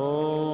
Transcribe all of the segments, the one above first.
de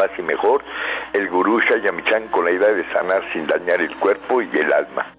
más y mejor, el gurú Shayamichan con la idea de sanar sin dañar el cuerpo y el alma.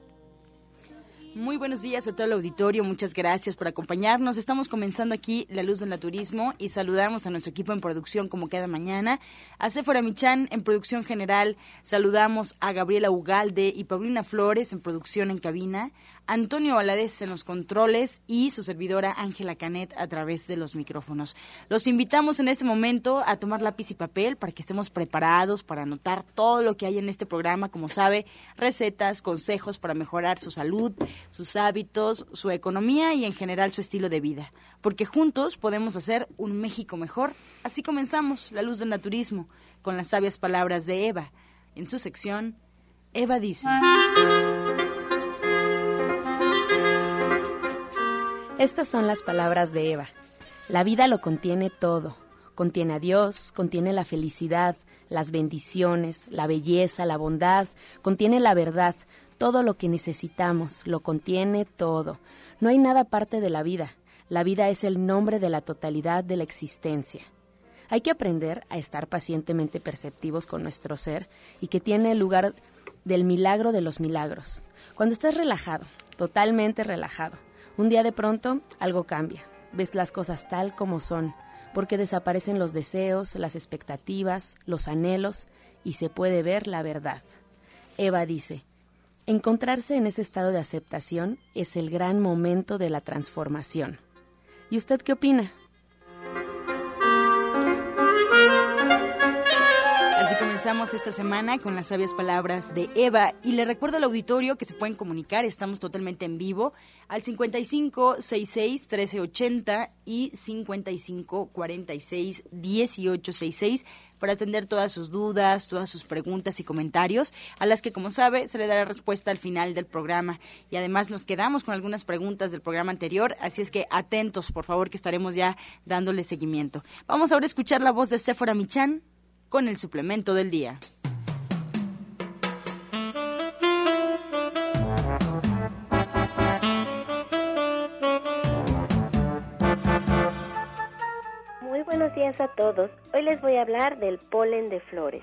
Muy buenos días a todo el auditorio, muchas gracias por acompañarnos. Estamos comenzando aquí La Luz del Naturismo y saludamos a nuestro equipo en producción como cada mañana. A Sephora Michan en producción general, saludamos a Gabriela Ugalde y Paulina Flores en producción en cabina, Antonio Valadez en los controles y su servidora Ángela Canet a través de los micrófonos. Los invitamos en este momento a tomar lápiz y papel para que estemos preparados para anotar todo lo que hay en este programa, como sabe, recetas, consejos para mejorar su salud, sus hábitos, su economía y en general su estilo de vida. Porque juntos podemos hacer un México mejor. Así comenzamos La Luz del Naturismo con las sabias palabras de Eva. En su sección, Eva dice. Estas son las palabras de Eva. La vida lo contiene todo. Contiene a Dios, contiene la felicidad, las bendiciones, la belleza, la bondad, contiene la verdad, todo lo que necesitamos, lo contiene todo. No hay nada aparte de la vida. La vida es el nombre de la totalidad de la existencia. Hay que aprender a estar pacientemente perceptivos con nuestro ser y que tiene lugar del milagro de los milagros. Cuando estás relajado, totalmente relajado, un día de pronto algo cambia, ves las cosas tal como son, porque desaparecen los deseos, las expectativas, los anhelos y se puede ver la verdad. Eva dice, encontrarse en ese estado de aceptación es el gran momento de la transformación. ¿Y usted qué opina? Comenzamos esta semana con las sabias palabras de Eva y le recuerdo al auditorio que se pueden comunicar, estamos totalmente en vivo al 55 66 1380 y 55 46 1866 para atender todas sus dudas, todas sus preguntas y comentarios, a las que, como sabe, se le dará respuesta al final del programa. Y además nos quedamos con algunas preguntas del programa anterior, así es que atentos, por favor, que estaremos ya dándole seguimiento. Vamos ahora a escuchar la voz de Sephora Michan con el suplemento del día. Muy buenos días a todos. Hoy les voy a hablar del polen de flores.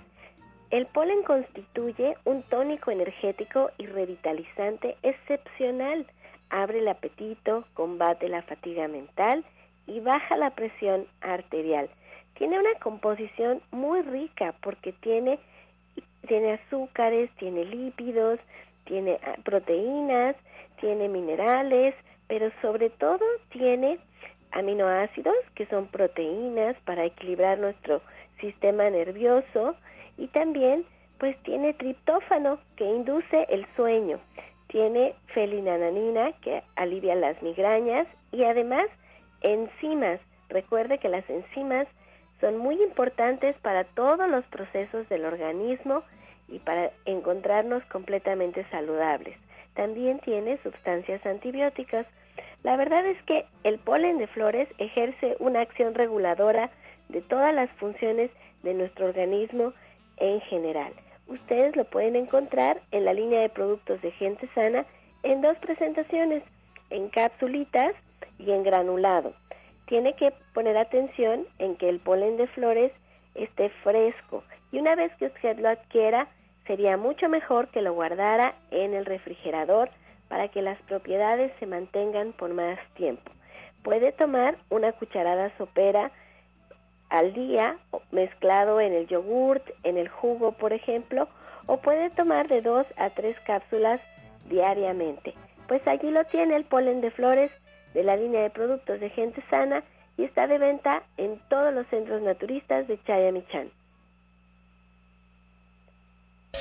El polen constituye un tónico energético y revitalizante excepcional. Abre el apetito, combate la fatiga mental y baja la presión arterial tiene una composición muy rica porque tiene, tiene azúcares, tiene lípidos, tiene ah, proteínas, tiene minerales, pero sobre todo tiene aminoácidos, que son proteínas para equilibrar nuestro sistema nervioso, y también pues tiene triptófano, que induce el sueño, tiene felinananina, que alivia las migrañas, y además enzimas. Recuerde que las enzimas son muy importantes para todos los procesos del organismo y para encontrarnos completamente saludables. También tiene sustancias antibióticas. La verdad es que el polen de flores ejerce una acción reguladora de todas las funciones de nuestro organismo en general. Ustedes lo pueden encontrar en la línea de productos de gente sana en dos presentaciones, en capsulitas y en granulado tiene que poner atención en que el polen de flores esté fresco y una vez que usted lo adquiera sería mucho mejor que lo guardara en el refrigerador para que las propiedades se mantengan por más tiempo. Puede tomar una cucharada sopera al día mezclado en el yogurt, en el jugo, por ejemplo, o puede tomar de dos a tres cápsulas diariamente. Pues allí lo tiene el polen de flores de la línea de productos de gente sana y está de venta en todos los centros naturistas de Chayamichán.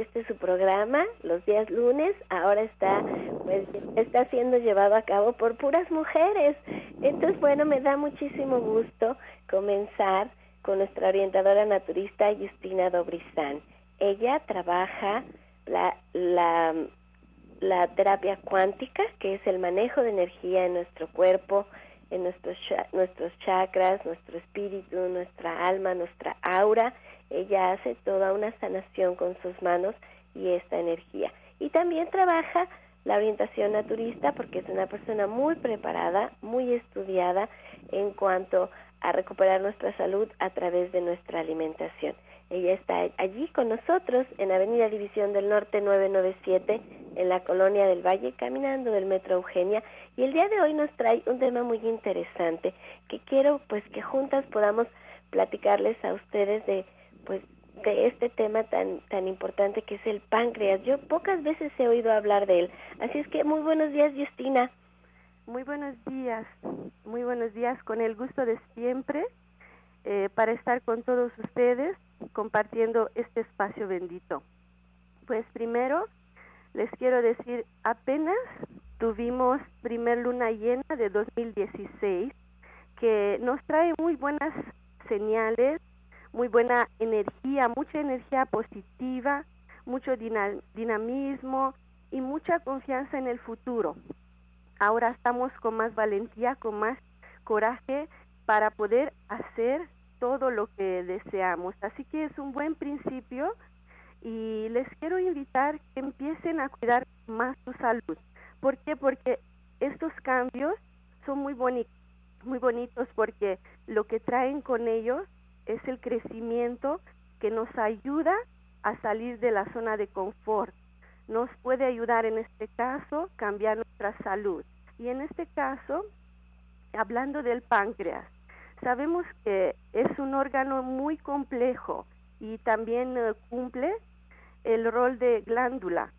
este es su programa, los días lunes, ahora está, pues, está siendo llevado a cabo por puras mujeres. Entonces, bueno, me da muchísimo gusto comenzar con nuestra orientadora naturista Justina Dobrizán. Ella trabaja la, la, la terapia cuántica, que es el manejo de energía en nuestro cuerpo, en nuestros, nuestros chakras, nuestro espíritu, nuestra alma, nuestra aura, ella hace toda una sanación con sus manos y esta energía. Y también trabaja la orientación naturista porque es una persona muy preparada, muy estudiada en cuanto a recuperar nuestra salud a través de nuestra alimentación. Ella está allí con nosotros en Avenida División del Norte 997 en la Colonia del Valle, caminando del Metro Eugenia. Y el día de hoy nos trae un tema muy interesante que quiero pues que juntas podamos platicarles a ustedes de pues de este tema tan tan importante que es el páncreas. Yo pocas veces he oído hablar de él. Así es que muy buenos días, Justina. Muy buenos días, muy buenos días, con el gusto de siempre eh, para estar con todos ustedes compartiendo este espacio bendito. Pues primero les quiero decir, apenas tuvimos primer luna llena de 2016 que nos trae muy buenas señales muy buena energía, mucha energía positiva, mucho dinamismo y mucha confianza en el futuro. Ahora estamos con más valentía, con más coraje para poder hacer todo lo que deseamos. Así que es un buen principio y les quiero invitar que empiecen a cuidar más su salud. ¿Por qué? Porque estos cambios son muy bonitos, muy bonitos porque lo que traen con ellos es el crecimiento que nos ayuda a salir de la zona de confort. Nos puede ayudar en este caso cambiar nuestra salud. Y en este caso, hablando del páncreas, sabemos que es un órgano muy complejo y también eh, cumple el rol de glándula.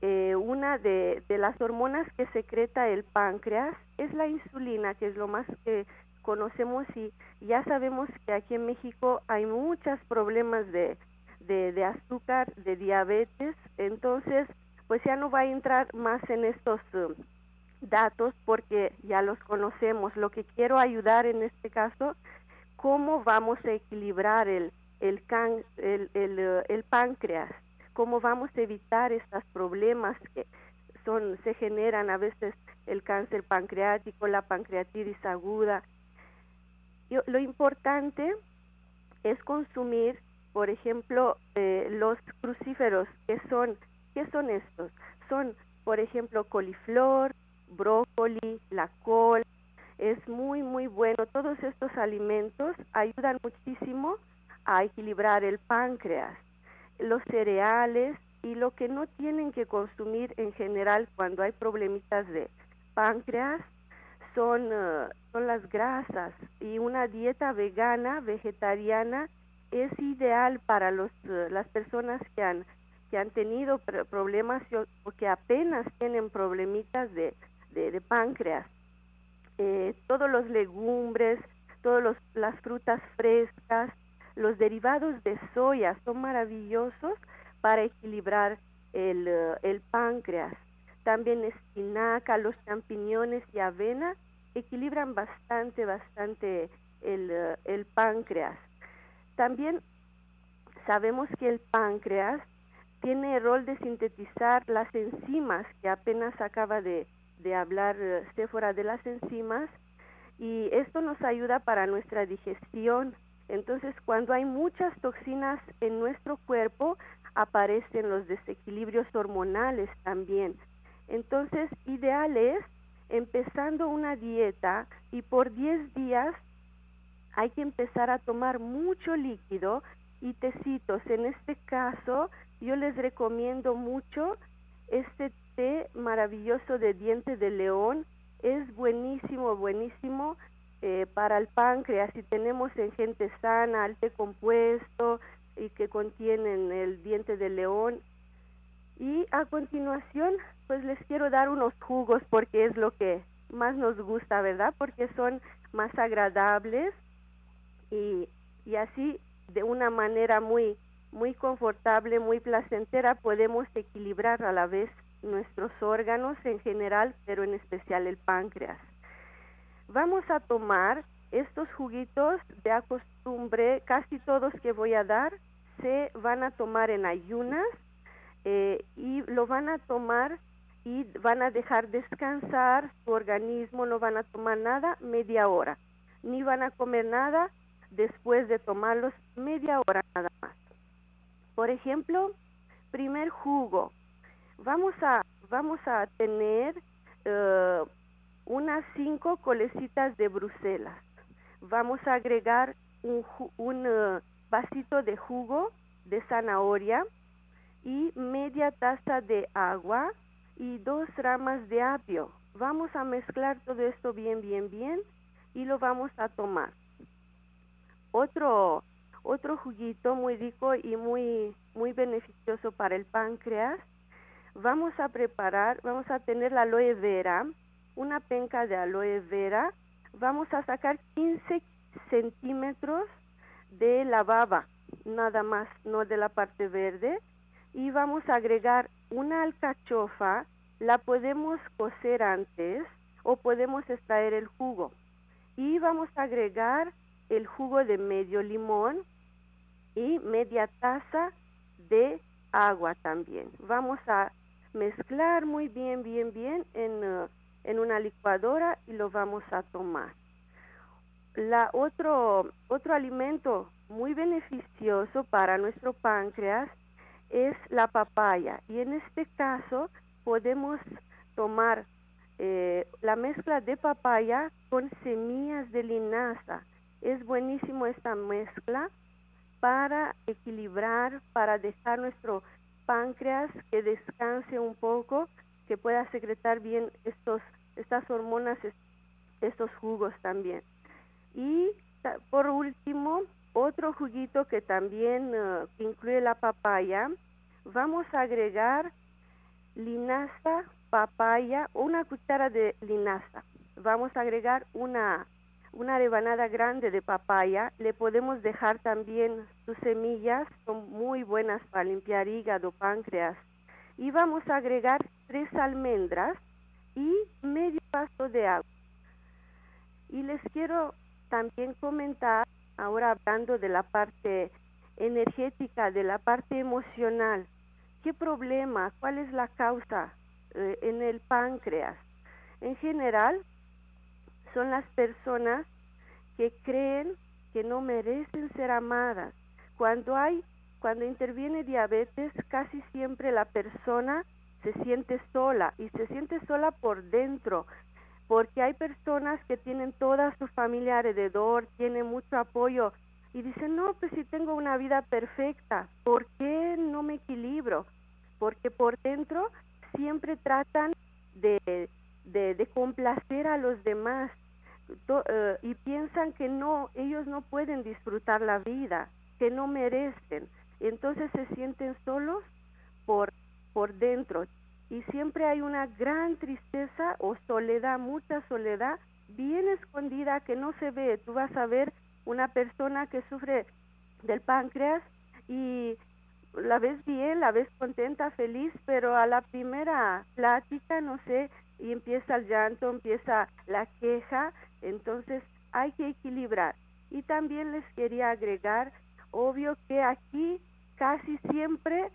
Eh, una de, de, las hormonas que secreta el páncreas es la insulina, que es lo más que conocemos y ya sabemos que aquí en México hay muchos problemas de, de, azúcar, de diabetes, entonces pues ya no va a entrar más en estos um, datos porque ya los conocemos. Lo que quiero ayudar en este caso, cómo vamos a equilibrar el, el, can, el, el, uh, el páncreas, cómo vamos a evitar estos problemas que son se generan a veces el cáncer pancreático, la pancreatitis aguda, lo importante es consumir, por ejemplo, eh, los crucíferos, que son, ¿qué son estos? Son, por ejemplo, coliflor, brócoli, la col, es muy, muy bueno. Todos estos alimentos ayudan muchísimo a equilibrar el páncreas, los cereales y lo que no tienen que consumir en general cuando hay problemitas de páncreas son, eh, son las grasas y una dieta vegana, vegetariana, es ideal para los, eh, las personas que han, que han tenido problemas o que apenas tienen problemitas de, de, páncreas. Eh, todos los legumbres, todas las frutas frescas, los derivados de soya son maravillosos para equilibrar el, el páncreas también espinaca, los champiñones y avena equilibran bastante, bastante el, eh, el páncreas. También sabemos que el páncreas tiene el rol de sintetizar las enzimas, que apenas acaba de, de hablar uh, de las enzimas, y esto nos ayuda para nuestra digestión. Entonces, cuando hay muchas toxinas en nuestro cuerpo, aparecen los desequilibrios hormonales también. Entonces, ideal es empezando una dieta y por 10 días hay que empezar a tomar mucho líquido y tecitos. En este caso, yo les recomiendo mucho este té maravilloso de diente de león. Es buenísimo, buenísimo eh, para el páncreas. Si tenemos en gente sana, el té compuesto y que contienen el diente de león. Y a continuación, pues les quiero dar unos jugos porque es lo que más nos gusta, ¿verdad? Porque son más agradables y, y así de una manera muy muy confortable, muy placentera, podemos equilibrar a la vez nuestros órganos en general, pero en especial el páncreas. Vamos a tomar estos juguitos de acostumbre, casi todos que voy a dar, se van a tomar en ayunas eh, y lo van a tomar y van a dejar descansar su organismo, no van a tomar nada media hora, ni van a comer nada después de tomarlos media hora nada más. Por ejemplo, primer jugo, vamos a, vamos a tener uh, unas cinco colecitas de Bruselas. Vamos a agregar un, un uh, vasito de jugo de zanahoria y media taza de agua y dos ramas de apio. Vamos a mezclar todo esto bien, bien, bien y lo vamos a tomar otro otro juguito muy rico y muy muy beneficioso para el páncreas. Vamos a preparar, vamos a tener la aloe vera, una penca de aloe vera. Vamos a sacar 15 centímetros de la baba, nada más, no de la parte verde. Y vamos a agregar una alcachofa, la podemos cocer antes o podemos extraer el jugo. Y vamos a agregar el jugo de medio limón y media taza de agua también. Vamos a mezclar muy bien, bien, bien en, uh, en una licuadora y lo vamos a tomar. La otro, otro alimento muy beneficioso para nuestro páncreas es la papaya y en este caso podemos tomar eh, la mezcla de papaya con semillas de linaza es buenísimo esta mezcla para equilibrar, para dejar nuestro páncreas que descanse un poco, que pueda secretar bien estos, estas hormonas, estos jugos también. Y por último, otro juguito que también uh, incluye la papaya, vamos a agregar linaza, papaya, una cuchara de linaza. Vamos a agregar una una rebanada grande de papaya, le podemos dejar también sus semillas, son muy buenas para limpiar hígado, páncreas. Y vamos a agregar tres almendras y medio vaso de agua. Y les quiero también comentar, ahora hablando de la parte energética, de la parte emocional, ¿qué problema, cuál es la causa eh, en el páncreas? En general, son las personas que creen que no merecen ser amadas. Cuando hay, cuando interviene diabetes, casi siempre la persona se siente sola y se siente sola por dentro, porque hay personas que tienen toda su familia alrededor, tienen mucho apoyo y dicen, no, pues si tengo una vida perfecta, ¿por qué no me equilibro? Porque por dentro siempre tratan de, de, complacer a los demás eh, y piensan que no, ellos no pueden disfrutar la vida, que no merecen. Entonces se sienten solos por, por dentro. Y siempre hay una gran tristeza o soledad, mucha soledad, bien escondida que no se ve. Tú vas a ver una persona que sufre del páncreas y la ves bien, la ves contenta, feliz, pero a la primera plática, no sé, y empieza el llanto, empieza la queja, entonces hay que equilibrar. Y también les quería agregar, obvio que aquí casi siempre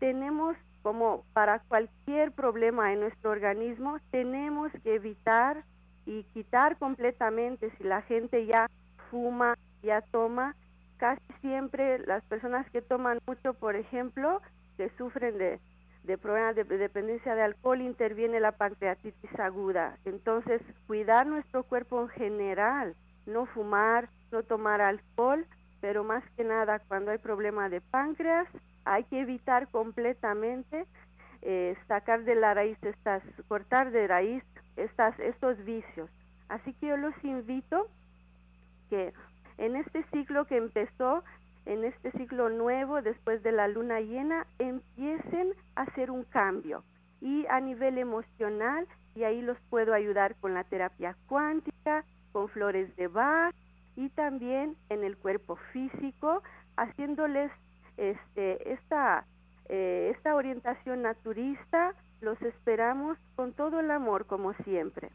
tenemos como para cualquier problema en nuestro organismo, tenemos que evitar y quitar completamente si la gente ya fuma, ya toma, casi siempre las personas que toman mucho, por ejemplo, que sufren de, de problemas de dependencia de alcohol, interviene la pancreatitis aguda. Entonces, cuidar nuestro cuerpo en general, no fumar, no tomar alcohol, pero más que nada cuando hay problema de páncreas, hay que evitar completamente eh, sacar de la raíz estas, cortar de raíz estas, estos vicios. Así que yo los invito que en este ciclo que empezó, en este ciclo nuevo después de la luna llena, empiecen a hacer un cambio y a nivel emocional, y ahí los puedo ayudar con la terapia cuántica, con flores de Bach y también en el cuerpo físico, haciéndoles este, esta, eh, esta orientación naturista, los esperamos con todo el amor como siempre.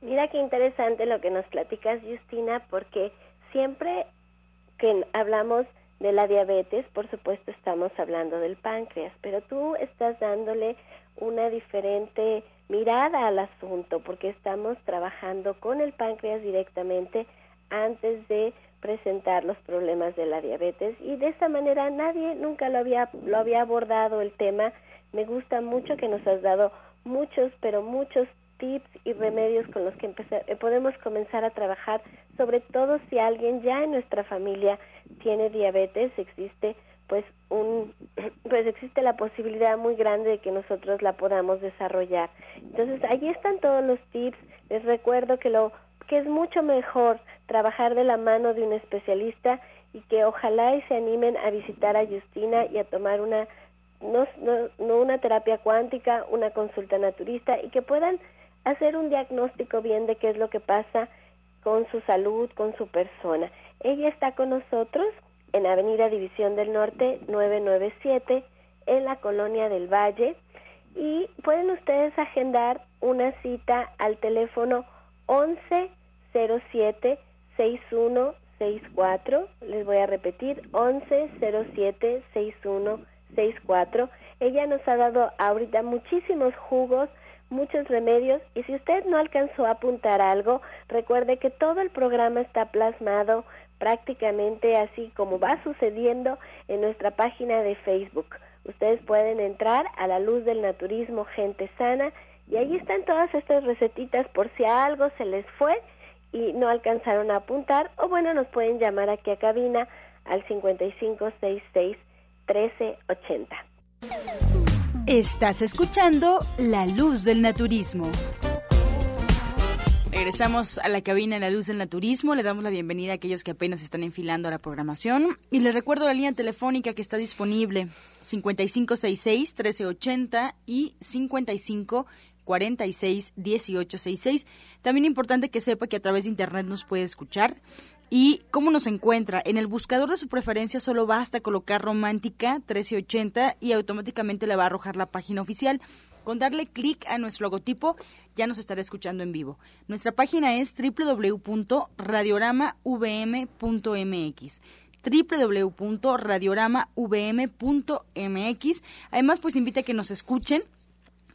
Mira qué interesante lo que nos platicas, Justina, porque siempre que hablamos de la diabetes, por supuesto estamos hablando del páncreas, pero tú estás dándole una diferente mirada al asunto porque estamos trabajando con el páncreas directamente antes de presentar los problemas de la diabetes y de esta manera nadie nunca lo había lo había abordado el tema. Me gusta mucho que nos has dado muchos, pero muchos tips y remedios con los que eh, podemos comenzar a trabajar, sobre todo si alguien ya en nuestra familia tiene diabetes, existe pues un pues existe la posibilidad muy grande de que nosotros la podamos desarrollar. Entonces, allí están todos los tips. Les recuerdo que lo que es mucho mejor trabajar de la mano de un especialista y que ojalá y se animen a visitar a Justina y a tomar una no, no, no una terapia cuántica, una consulta naturista y que puedan hacer un diagnóstico bien de qué es lo que pasa con su salud, con su persona. Ella está con nosotros en Avenida División del Norte 997 en la Colonia del Valle y pueden ustedes agendar una cita al teléfono 1107 6164. Les voy a repetir 1107 6164. Ella nos ha dado ahorita muchísimos jugos muchos remedios y si usted no alcanzó a apuntar algo, recuerde que todo el programa está plasmado prácticamente así como va sucediendo en nuestra página de Facebook. Ustedes pueden entrar a la luz del naturismo Gente Sana y ahí están todas estas recetitas por si algo se les fue y no alcanzaron a apuntar o bueno, nos pueden llamar aquí a cabina al 5566 1380. Estás escuchando La Luz del Naturismo. Regresamos a la cabina en La Luz del Naturismo. Le damos la bienvenida a aquellos que apenas están enfilando a la programación. Y les recuerdo la línea telefónica que está disponible: 5566-1380 y 55 46 1866. También importante que sepa que a través de internet nos puede escuchar. ¿Y cómo nos encuentra? En el buscador de su preferencia solo basta colocar Romántica 1380 y automáticamente le va a arrojar la página oficial. Con darle clic a nuestro logotipo ya nos estará escuchando en vivo. Nuestra página es www.radioramavm.mx www.radioramavm.mx. Además, pues invita a que nos escuchen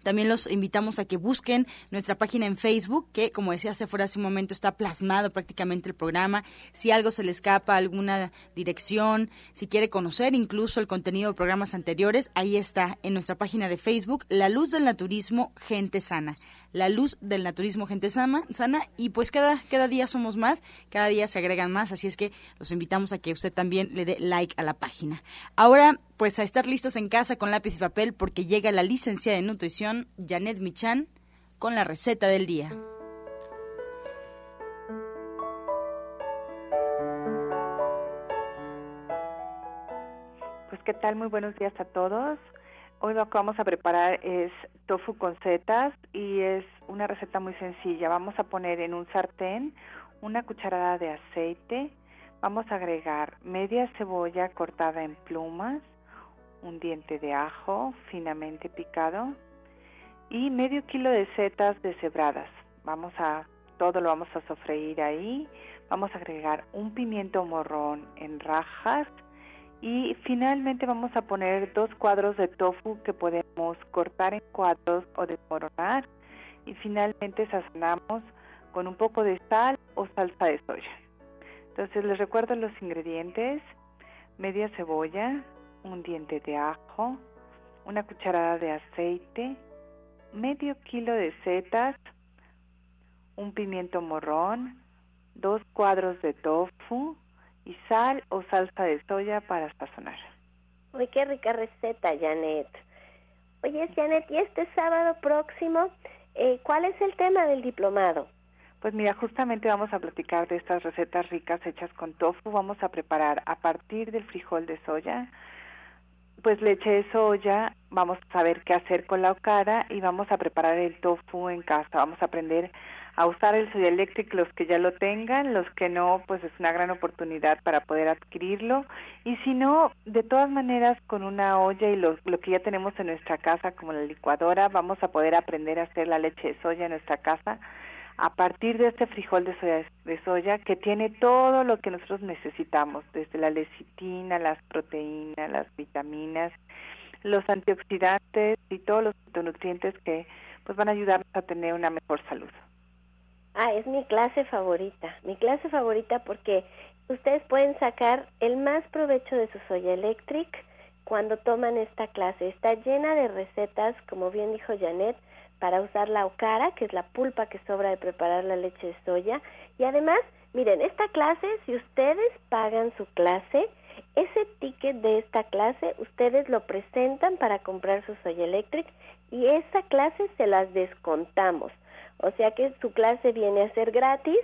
también los invitamos a que busquen nuestra página en Facebook, que como decía hace fuera hace un momento está plasmado prácticamente el programa. Si algo se le escapa, alguna dirección, si quiere conocer incluso el contenido de programas anteriores, ahí está en nuestra página de Facebook, La Luz del Naturismo, Gente Sana la luz del naturismo gente sana, y pues cada, cada día somos más, cada día se agregan más, así es que los invitamos a que usted también le dé like a la página. Ahora, pues a estar listos en casa con lápiz y papel porque llega la licenciada en nutrición Janet Michan con la receta del día. Pues qué tal, muy buenos días a todos. Hoy lo que vamos a preparar es tofu con setas y es una receta muy sencilla. Vamos a poner en un sartén una cucharada de aceite, vamos a agregar media cebolla cortada en plumas, un diente de ajo finamente picado y medio kilo de setas deshebradas. Vamos a todo lo vamos a sofreír ahí. Vamos a agregar un pimiento morrón en rajas Y finalmente vamos a poner dos cuadros de tofu que podemos cortar en cuadros o desmoronar. Y finalmente sazonamos con un poco de sal o salsa de soya. Entonces les recuerdo los ingredientes. Media cebolla, un diente de ajo, una cucharada de aceite, medio kilo de setas, un pimiento morrón, dos cuadros de tofu y sal o salsa de soya para sazonar. Uy, qué rica receta, Janet. Oye, Janet, y este sábado próximo, eh, ¿cuál es el tema del diplomado? Pues mira, justamente vamos a platicar de estas recetas ricas hechas con tofu. Vamos a preparar a partir del frijol de soya, pues leche de soya, vamos a saber qué hacer con la okara y vamos a preparar el tofu en casa. Vamos a aprender a usar el Soya Electric los que ya lo tengan, los que no, pues es una gran oportunidad para poder adquirirlo. Y si no, de todas maneras, con una olla y lo, lo que ya tenemos en nuestra casa, como la licuadora, vamos a poder aprender a hacer la leche de soya en nuestra casa a partir de este frijol de soya, de soya que tiene todo lo que nosotros necesitamos, desde la lecitina, las proteínas, las vitaminas, los antioxidantes y todos los nutrientes que pues van a ayudarnos a tener una mejor salud. Ah, es mi clase favorita, mi clase favorita porque ustedes pueden sacar el más provecho de su soya electric cuando toman esta clase. Está llena de recetas, como bien dijo Janet, para usar la okara, que es la pulpa que sobra de preparar la leche de soya. Y además, miren, esta clase, si ustedes pagan su clase, ese ticket de esta clase ustedes lo presentan para comprar su soya electric y esa clase se las descontamos. O sea que su clase viene a ser gratis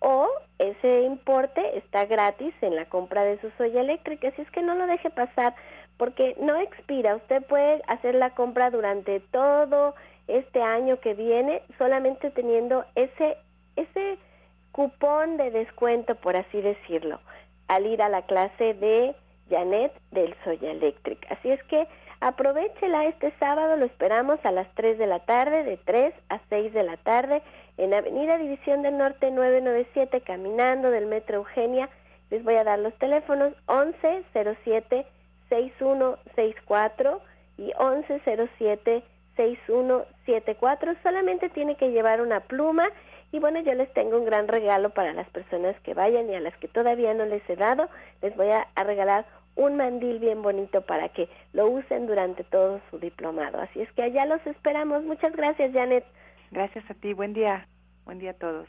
o ese importe está gratis en la compra de su soya eléctrica. Así es que no lo deje pasar porque no expira. Usted puede hacer la compra durante todo este año que viene solamente teniendo ese ese cupón de descuento por así decirlo al ir a la clase de Janet del Soya Electric. Así es que aprovechela este sábado, lo esperamos a las 3 de la tarde, de 3 a 6 de la tarde, en Avenida División del Norte 997, caminando del Metro Eugenia. Les voy a dar los teléfonos 1107 6164 y 1107 6174. Solamente tiene que llevar una pluma y bueno, yo les tengo un gran regalo para las personas que vayan y a las que todavía no les he dado. Les voy a, regalar un mandil bien bonito para que lo usen durante todo su diplomado. Así es que allá los esperamos. Muchas gracias, Janet. Gracias a ti. Buen día. Buen día a todos.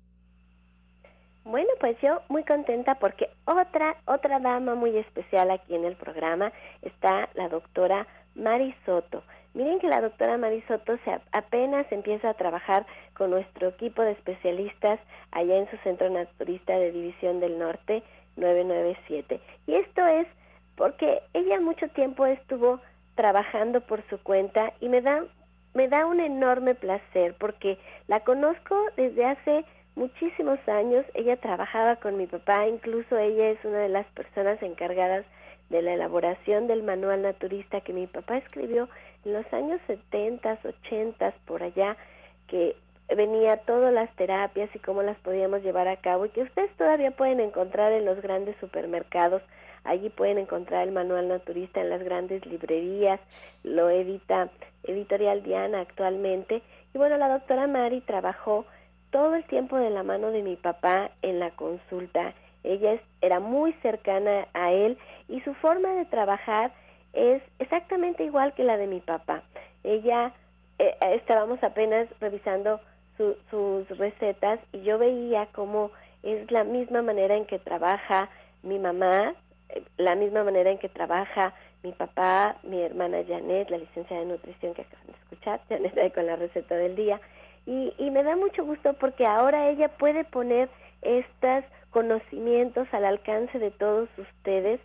Bueno, pues yo muy contenta porque otra otra dama muy especial aquí en el programa está la doctora Mari Soto. Miren que la doctora Mari Soto se apenas empieza a trabajar con nuestro equipo de especialistas allá en su centro naturista de División del Norte 997. Y esto es porque ella mucho tiempo estuvo trabajando por su cuenta y me da me da un enorme placer porque la conozco desde hace muchísimos años. Ella trabajaba con mi papá, incluso ella es una de las personas encargadas de la elaboración del manual naturista que mi papá escribió en los años 70, 80, por allá, que venía todas las terapias y cómo las podíamos llevar a cabo y que ustedes todavía pueden encontrar en los grandes supermercados. Allí pueden encontrar el manual naturista en las grandes librerías, lo edita Editorial Diana actualmente. Y bueno, la doctora Mari trabajó todo el tiempo de la mano de mi papá en la consulta. Ella era muy cercana a él y su forma de trabajar es exactamente igual que la de mi papá. Ella, eh, estábamos apenas revisando sus recetas y yo veía cómo es la misma manera en que trabaja mi mamá, eh, la misma manera en que trabaja mi papá, mi hermana Janet, la licencia de nutrición que acaban de escuchar, Janet con la receta del día, y, y me da mucho gusto porque ahora ella puede poner estos conocimientos al alcance de todos ustedes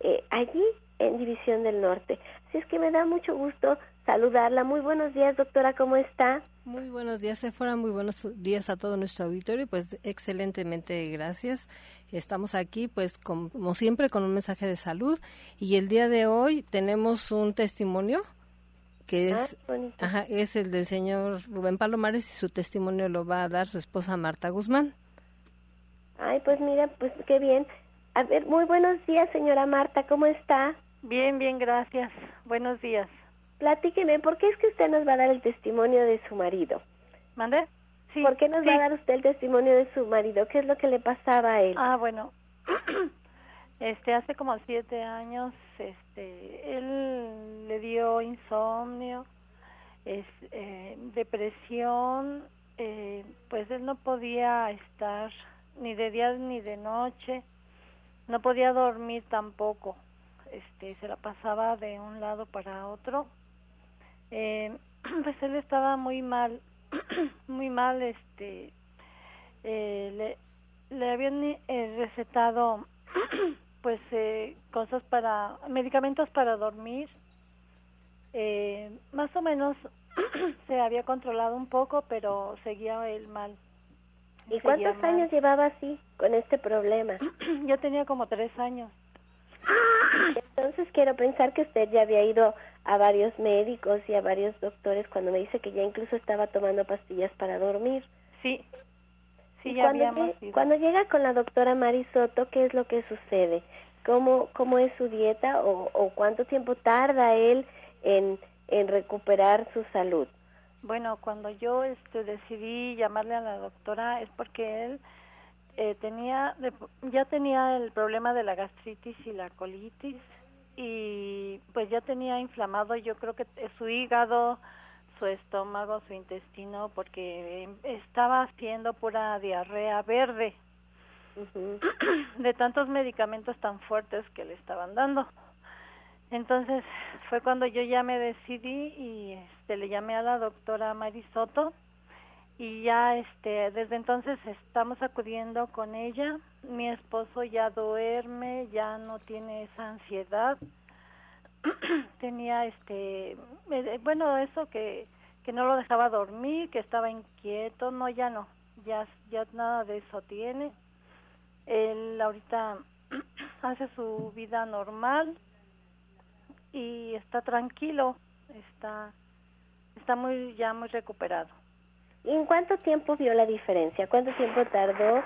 eh, allí en División del Norte. Así es que me da mucho gusto saludarla. Muy buenos días, doctora, ¿cómo está? Muy buenos días, Sephora. Muy buenos días a todo nuestro auditorio. Pues excelentemente, gracias. Estamos aquí, pues como siempre, con un mensaje de salud. Y el día de hoy tenemos un testimonio que es, ah, es el del señor Rubén Palomares y su testimonio lo va a dar su esposa Marta Guzmán. Ay, pues mira, pues qué bien. A ver, muy buenos días, señora Marta, ¿cómo está? Bien, bien, gracias. Buenos días. Platíqueme, ¿por qué es que usted nos va a dar el testimonio de su marido? ¿Mande? Sí, ¿Por qué nos va a dar usted el testimonio de su marido? ¿Qué es lo que le pasaba a él? Ah, bueno, este, hace como siete años, este, él le dio insomnio, eh, depresión, eh, pues él no podía estar ni de día ni de noche, no podía dormir tampoco, este, se la pasaba de un lado para otro. Eh, pues él estaba muy mal, muy mal, este, eh, le, le habían eh, recetado pues eh, cosas para, medicamentos para dormir, eh, más o menos se había controlado un poco, pero seguía él mal. ¿Y cuántos años llevaba así con este problema? Yo tenía como tres años. Entonces quiero pensar que usted ya había ido a varios médicos y a varios doctores cuando me dice que ya incluso estaba tomando pastillas para dormir. Sí, sí, ya cuando, habíamos cuando llega con la doctora Marisoto, ¿qué es lo que sucede? ¿Cómo, cómo es su dieta o, o cuánto tiempo tarda él en, en recuperar su salud? Bueno, cuando yo este, decidí llamarle a la doctora es porque él eh, tenía ya tenía el problema de la gastritis y la colitis y pues ya tenía inflamado yo creo que su hígado su estómago su intestino porque estaba haciendo pura diarrea verde. De tantos medicamentos tan fuertes que le estaban dando. Entonces fue cuando yo ya me decidí y este le llamé a la doctora Marisoto y ya este desde entonces estamos acudiendo con ella. Mi esposo ya duerme ya no tiene esa ansiedad tenía este bueno eso que que no lo dejaba dormir que estaba inquieto no ya no ya ya nada de eso tiene él ahorita hace su vida normal y está tranquilo está está muy ya muy recuperado ¿Y en cuánto tiempo vio la diferencia? ¿Cuánto tiempo tardó en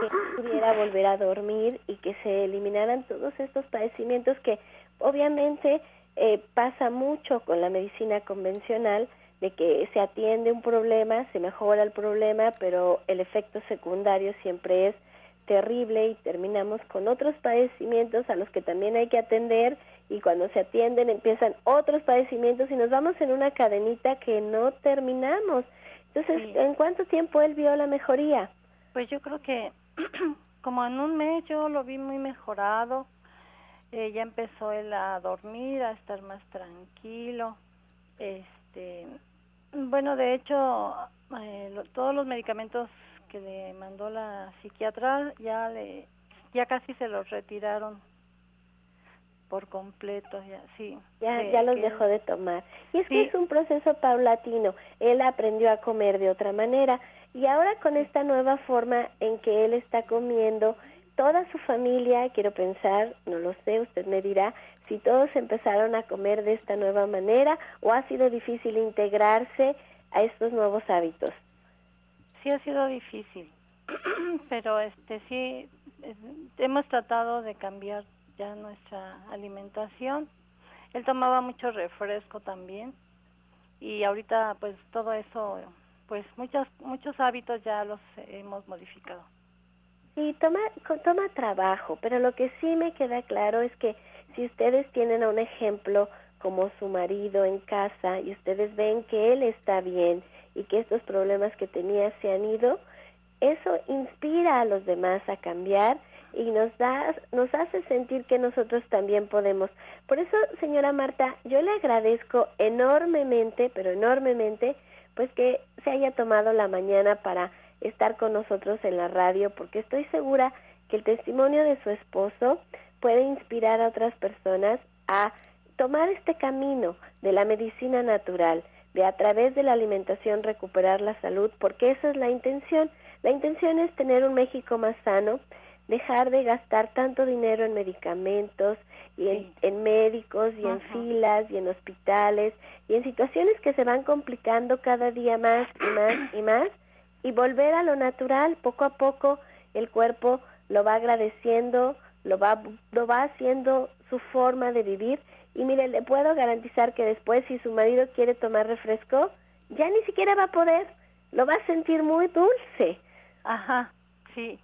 que pudiera volver a dormir y que se eliminaran todos estos padecimientos que obviamente eh, pasa mucho con la medicina convencional, de que se atiende un problema, se mejora el problema, pero el efecto secundario siempre es terrible y terminamos con otros padecimientos a los que también hay que atender y cuando se atienden empiezan otros padecimientos y nos vamos en una cadenita que no terminamos. Entonces, ¿en cuánto tiempo él vio la mejoría? Pues yo creo que como en un mes yo lo vi muy mejorado. Eh, ya empezó él a dormir, a estar más tranquilo. Este, bueno, de hecho, eh, todos los medicamentos que le mandó la psiquiatra ya le, ya casi se los retiraron por completo, ya, sí. Ya, ya los dejó de tomar. Y es que es un proceso paulatino. Él aprendió a comer de otra manera y ahora con esta nueva forma en que él está comiendo, toda su familia, quiero pensar, no lo sé, usted me dirá, si todos empezaron a comer de esta nueva manera o ha sido difícil integrarse a estos nuevos hábitos. Sí ha sido difícil, pero este sí hemos tratado de cambiar ya nuestra alimentación. Él tomaba mucho refresco también y ahorita pues todo eso, pues muchos muchos hábitos ya los hemos modificado. Sí, toma, toma trabajo, pero lo que sí me queda claro es que si ustedes tienen a un ejemplo como su marido en casa y ustedes ven que él está bien y que estos problemas que tenía se han ido, eso inspira a los demás a cambiar y nos da nos hace sentir que nosotros también podemos. Por eso, señora Marta, yo le agradezco enormemente, pero enormemente, pues que se haya tomado la mañana para estar con nosotros en la radio, porque estoy segura que el testimonio de su esposo puede inspirar a otras personas a tomar este camino, de la medicina natural, de a través de la alimentación recuperar la salud, porque esa es la intención. La intención es tener un México más sano, dejar de gastar tanto dinero en medicamentos y en, médicos y en filas y en hospitales y en situaciones que se van complicando cada día más y más y más y volver a lo natural poco a poco el cuerpo lo va agradeciendo lo va lo va haciendo su forma de vivir. Y mire le puedo garantizar que después si su marido quiere tomar refresco ya ni siquiera va a poder. Lo va a sentir muy dulce. Ajá sí.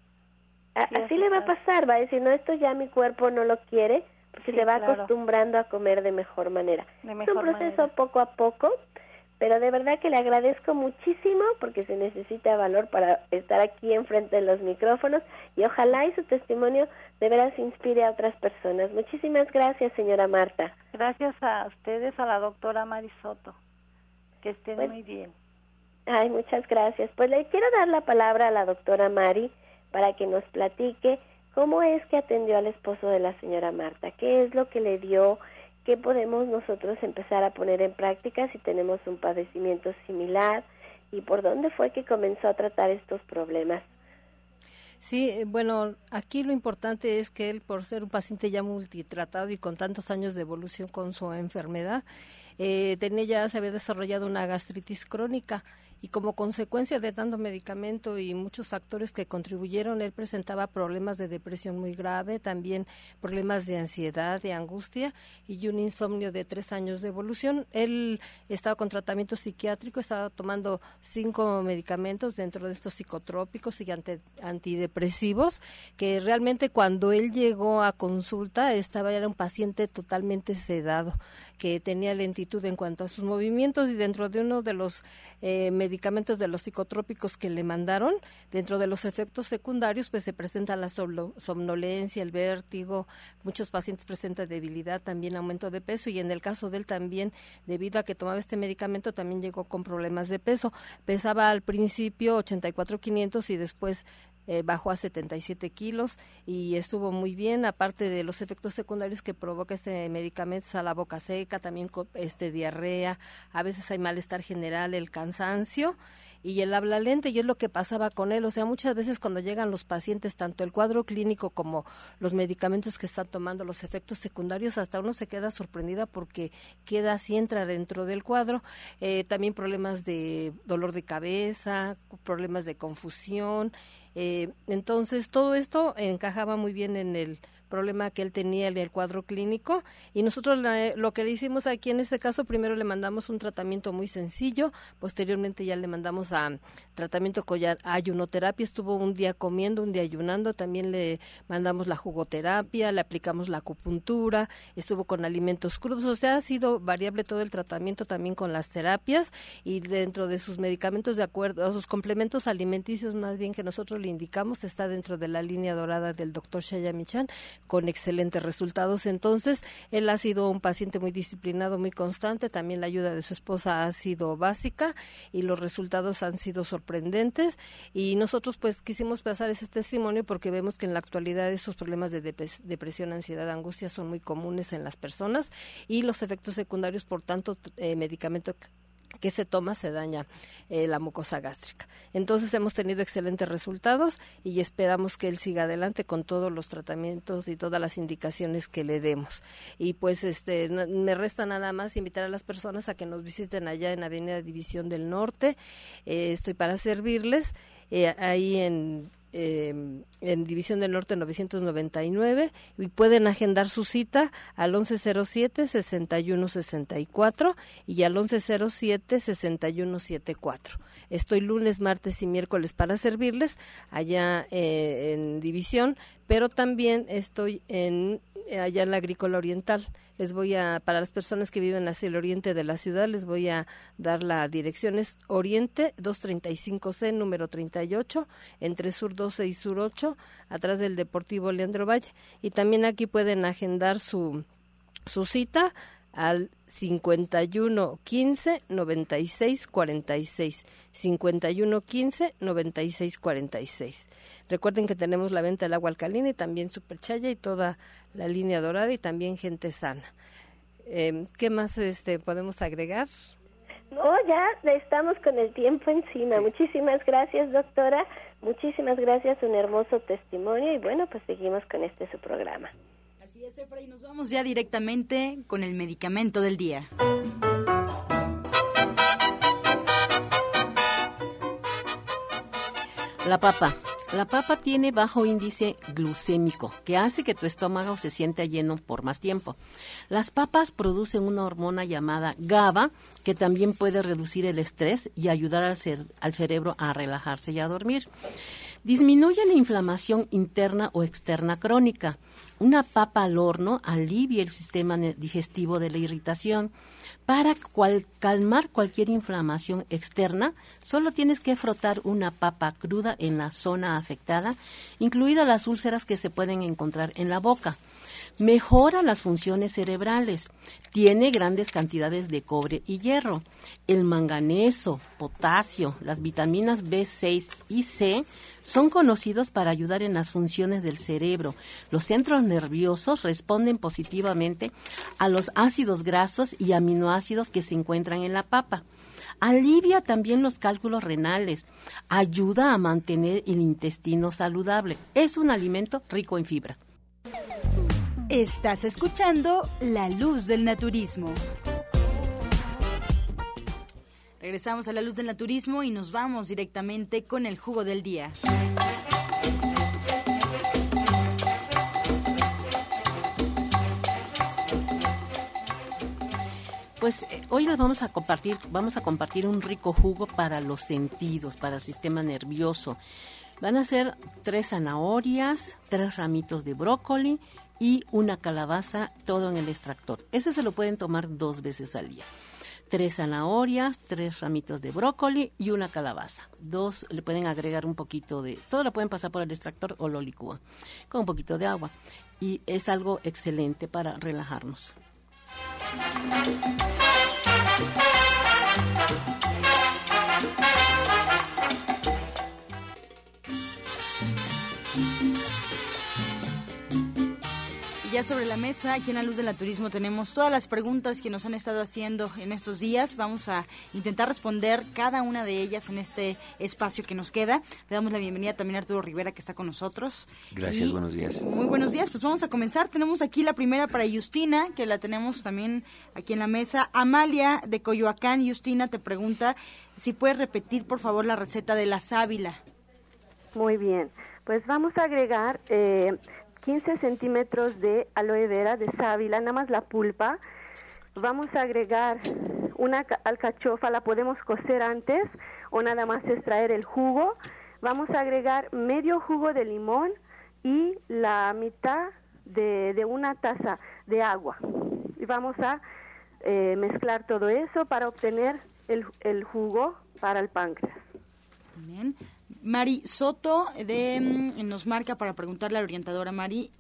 Así le va a pasar, va a decir, no, esto ya mi cuerpo no lo quiere, porque se va acostumbrando a comer de mejor manera. es un proceso poco a poco, pero de verdad que le agradezco muchísimo porque se necesita valor para estar aquí enfrente de los micrófonos y ojalá y su testimonio de veras inspire a otras personas. Muchísimas gracias, señora Marta. Gracias a ustedes, a la doctora Marisoto. Que estén pues muy bien. Ay, muchas gracias. Pues le quiero dar la palabra a la doctora Mari para que nos platique cómo es que atendió al esposo de la señora Marta, qué es lo que le dio, qué podemos nosotros empezar a poner en práctica si tenemos un padecimiento similar y por dónde fue que comenzó a tratar estos problemas. Sí, eh, bueno, aquí lo importante es que él, por ser un paciente ya multitratado y con tantos años de evolución con su enfermedad, eh, tenía ya, se había desarrollado una gastritis crónica y como consecuencia de tanto medicamento y muchos factores que contribuyeron, él presentaba problemas de depresión muy grave, también problemas de ansiedad, de angustia y un insomnio de tres años de evolución. Él estaba con tratamiento psiquiátrico, estaba tomando cinco medicamentos dentro de estos psicotrópicos y antidepresivos, que realmente cuando él llegó a consulta estaba era un paciente totalmente sedado, que tenía lentitud en cuanto a sus movimientos y dentro de uno de los eh, de los psicotrópicos que le mandaron, dentro de los efectos secundarios, pues se presenta la somnolencia, el vértigo, muchos pacientes presentan debilidad, también aumento de peso y en el caso de él también, debido a que tomaba este medicamento, también llegó con problemas de peso. Pesaba al principio 84,500 y después eh, bajó a 77 kilos y estuvo muy bien, aparte de los efectos secundarios que provoca este medicamento, a la boca seca, también este diarrea, a veces hay malestar general, el cansancio y el habla lenta y es lo que pasaba con él. O sea, muchas veces cuando llegan los pacientes, tanto el cuadro clínico como los medicamentos que están tomando, los efectos secundarios, hasta uno se queda sorprendida porque queda así, entra dentro del cuadro. Eh, también problemas de dolor de cabeza, problemas de confusión. Eh, entonces, todo esto encajaba muy bien en el problema que él tenía en el cuadro clínico. Y nosotros lo que le hicimos aquí en este caso primero le mandamos un tratamiento muy sencillo posteriormente ya le mandamos a tratamiento con ayunoterapia. Estuvo un día comiendo un día ayunando también le mandamos la jugoterapia le aplicamos la acupuntura estuvo con alimentos crudos. O sea ha sido variable todo el tratamiento también con las terapias y dentro de sus medicamentos de acuerdo a sus complementos alimenticios más bien que nosotros le indicamos está dentro de la línea dorada del doctor Shaya Michan con excelentes resultados. Entonces, él ha sido un paciente muy disciplinado, muy constante. También la ayuda de su esposa ha sido básica y los resultados han sido sorprendentes. Y nosotros, pues, quisimos pasar ese testimonio porque vemos que en la actualidad esos problemas de depresión, ansiedad, angustia son muy comunes en las personas y los efectos secundarios por tanto eh, medicamento que se toma se daña eh, la mucosa gástrica. Entonces hemos tenido excelentes resultados y esperamos que él siga adelante con todos los tratamientos y todas las indicaciones que le demos. Y pues este me resta nada más invitar a las personas a que nos visiten allá en Avenida División del Norte. Eh, estoy para servirles. Eh, ahí en eh, en División del Norte 999 y pueden agendar su cita al 1107-6164 y al 1107-6174. Estoy lunes, martes y miércoles para servirles allá eh, en División, pero también estoy en allá en la Agrícola Oriental les voy a, para las personas que viven hacia el oriente de la ciudad, les voy a dar la dirección. Es Oriente 235C, número 38, entre Sur 12 y Sur 8, atrás del Deportivo Leandro Valle. Y también aquí pueden agendar su, su cita al 51 15 96 46 51 15 96 46 recuerden que tenemos la venta del agua alcalina y también superchaya y toda la línea dorada y también gente sana Eh, ¿Qué más este, podemos agregar? No, ya estamos con el tiempo encima. Muchísimas gracias, doctora. Muchísimas gracias, un hermoso testimonio y bueno, pues seguimos con este su programa. Y nos vamos ya directamente con el medicamento del día. La papa. La papa tiene bajo índice glucémico, que hace que tu estómago se sienta lleno por más tiempo. Las papas producen una hormona llamada GABA, que también puede reducir el estrés y ayudar al cerebro a relajarse y a dormir. Disminuye la inflamación interna o externa crónica. Una papa al horno alivia el sistema digestivo de la irritación. Para calmar cualquier inflamación externa, solo tienes que frotar una papa cruda en la zona afectada, incluidas las úlceras que se pueden encontrar en la boca. Mejora las funciones cerebrales. Tiene grandes cantidades de cobre y hierro. El manganeso, potasio, las vitaminas B6 y C son conocidos para ayudar en las funciones del cerebro. Los centros nerviosos responden positivamente a los ácidos grasos y aminoácidos que se encuentran en la papa. Alivia también los cálculos renales. Ayuda a mantener el intestino saludable. Es un alimento rico en fibra. Estás escuchando La Luz del Naturismo. Regresamos a La Luz del Naturismo y nos vamos directamente con el jugo del día. Pues eh, hoy les vamos a compartir, vamos a compartir un rico jugo para los sentidos, para el sistema nervioso. Van a ser tres zanahorias, tres ramitos de brócoli y una calabaza, todo en el extractor. Ese se lo pueden tomar dos veces al día. Tres zanahorias, tres ramitos de brócoli y una calabaza. Dos, le pueden agregar un poquito de, todo lo pueden pasar por el extractor o lo licúan con un poquito de agua. Y es algo excelente para relajarnos. Ya sobre la mesa, aquí en la Luz del Turismo, tenemos todas las preguntas que nos han estado haciendo en estos días. Vamos a intentar responder cada una de ellas en este espacio que nos queda. Le damos la bienvenida también a Arturo Rivera, que está con nosotros. Gracias, buenos días. Muy buenos días. Pues vamos a comenzar. Tenemos aquí la primera para Justina, que la tenemos también aquí en la mesa. Amalia de Coyoacán, Justina, te pregunta si puedes repetir, por favor, la receta de la sábila. Muy bien. Pues vamos a agregar eh, 15 centímetros de aloe vera de sábila, nada más la pulpa. Vamos a agregar una alcachofa, la podemos cocer antes o nada más extraer el jugo. Vamos a agregar medio jugo de limón y la mitad de, una taza de agua. Y vamos a eh, mezclar todo eso para obtener el, el jugo para el páncreas. Bien. Mari Soto de, mm, nos marca para preguntarle a la orientadora Mari,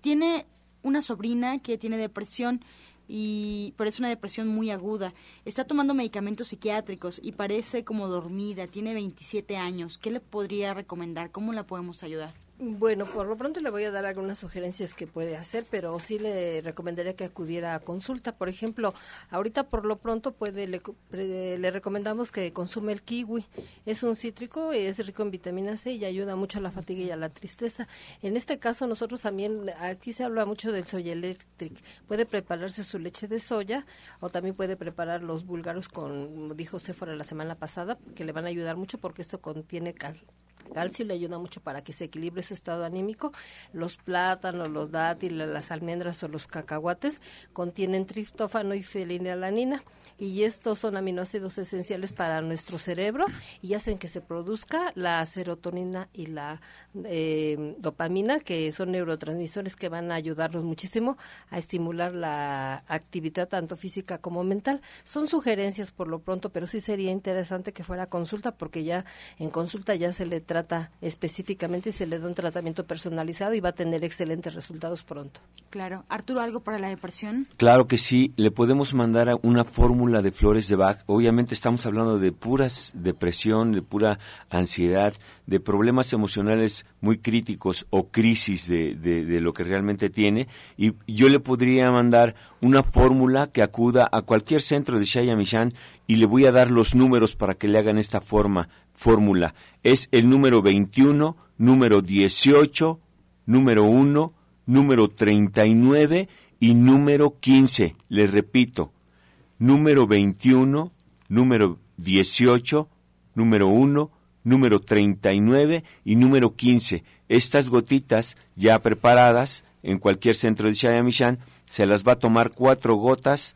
tiene una sobrina que tiene depresión y pero es una depresión muy aguda. Está tomando medicamentos psiquiátricos y parece como dormida, tiene 27 años. ¿Qué le podría recomendar? ¿Cómo la podemos ayudar? Bueno, por lo pronto le voy a dar algunas sugerencias que puede hacer, pero sí le recomendaría que acudiera a consulta. Por ejemplo, ahorita por lo pronto puede le, recomendamos que consume el kiwi. Es un cítrico, es rico en vitamina C y ayuda mucho a la fatiga y a la tristeza. En este caso nosotros también, aquí se habla mucho del soya electric. Puede prepararse su leche de soya o también puede preparar los búlgaros con, dijo Sephora la semana pasada, que le van a ayudar mucho porque esto contiene cal calcio le ayuda mucho para que se equilibre su estado anímico. Los plátanos, los dátiles, las almendras o los cacahuates contienen triptófano y fenilalanina y estos son aminoácidos esenciales para nuestro cerebro y hacen que se produzca la serotonina y la eh, dopamina, que son neurotransmisores que van a ayudarnos muchísimo a estimular la actividad tanto física como mental. Son sugerencias por lo pronto, pero sí sería interesante que fuera consulta porque ya en consulta ya se le trata trata específicamente y se le da un tratamiento personalizado y va a tener excelentes resultados pronto. Claro. Arturo, ¿algo para la depresión? Claro que sí, le podemos mandar una fórmula de flores de Bach. Obviamente estamos hablando de puras depresión, de pura ansiedad, de problemas emocionales muy críticos o crisis de, de, lo que realmente tiene. Y yo le podría mandar una fórmula que acuda a cualquier centro de Shaya Mishan y le voy a dar los números para que le hagan esta forma, fórmula. Es el número 21, número 18, número 1, número 39 y número 15. Les repito, número 21, número 18, número 1, número 39 y número 15. Estas gotitas ya preparadas en cualquier centro de Shayamishan se las va a tomar cuatro gotas